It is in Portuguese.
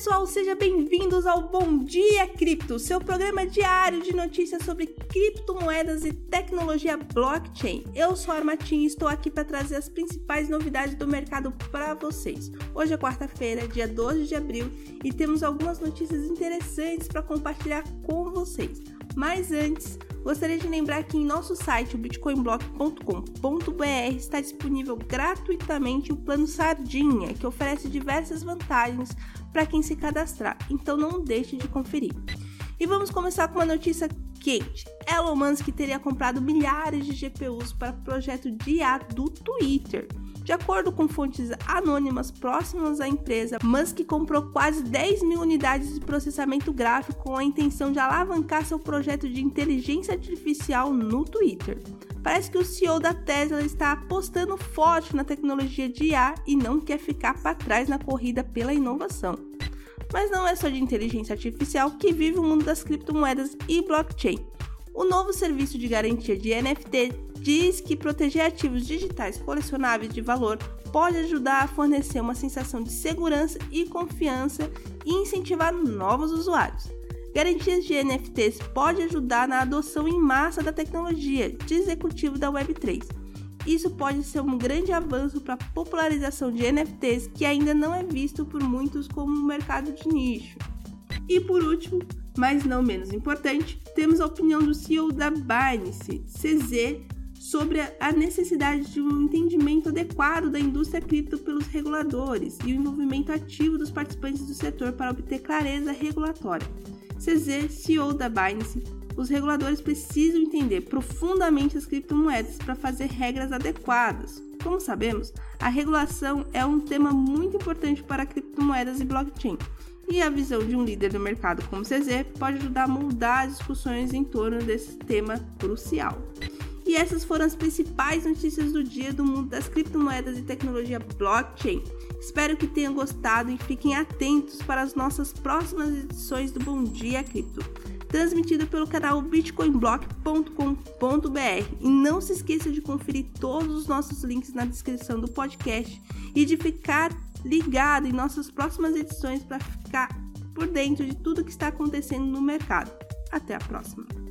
pessoal, sejam bem-vindos ao Bom Dia Cripto, seu programa diário de notícias sobre criptomoedas e tecnologia blockchain. Eu sou a Armatim e estou aqui para trazer as principais novidades do mercado para vocês. Hoje é quarta-feira, dia 12 de abril, e temos algumas notícias interessantes para compartilhar com vocês. Mas antes, gostaria de lembrar que em nosso site, o bitcoinblock.com.br, está disponível gratuitamente o plano Sardinha, que oferece diversas vantagens para quem se cadastrar, então não deixe de conferir. E vamos começar com uma notícia quente. Elon Musk teria comprado milhares de GPUs para o projeto de IA do Twitter. De acordo com fontes anônimas próximas à empresa, Musk comprou quase 10 mil unidades de processamento gráfico com a intenção de alavancar seu projeto de inteligência artificial no Twitter. Parece que o CEO da Tesla está apostando forte na tecnologia de IA e não quer ficar para trás na corrida pela inovação. Mas não é só de inteligência artificial que vive o mundo das criptomoedas e blockchain. O novo serviço de garantia de NFT diz que proteger ativos digitais colecionáveis de valor pode ajudar a fornecer uma sensação de segurança e confiança e incentivar novos usuários. Garantias de NFTs pode ajudar na adoção em massa da tecnologia, de executivo da Web3. Isso pode ser um grande avanço para a popularização de NFTs que ainda não é visto por muitos como um mercado de nicho. E por último, mas não menos importante, temos a opinião do CEO da Binance, CZ, sobre a necessidade de um entendimento adequado da indústria cripto pelos reguladores e o envolvimento ativo dos participantes do setor para obter clareza regulatória. CZ, CEO da Binance, os reguladores precisam entender profundamente as criptomoedas para fazer regras adequadas. Como sabemos, a regulação é um tema muito importante para criptomoedas e blockchain, e a visão de um líder do mercado como CZ pode ajudar a moldar as discussões em torno desse tema crucial. E essas foram as principais notícias do dia do mundo das criptomoedas e tecnologia blockchain. Espero que tenham gostado e fiquem atentos para as nossas próximas edições do Bom Dia Cripto, transmitido pelo canal bitcoinblock.com.br. E não se esqueça de conferir todos os nossos links na descrição do podcast e de ficar ligado em nossas próximas edições para ficar por dentro de tudo que está acontecendo no mercado. Até a próxima!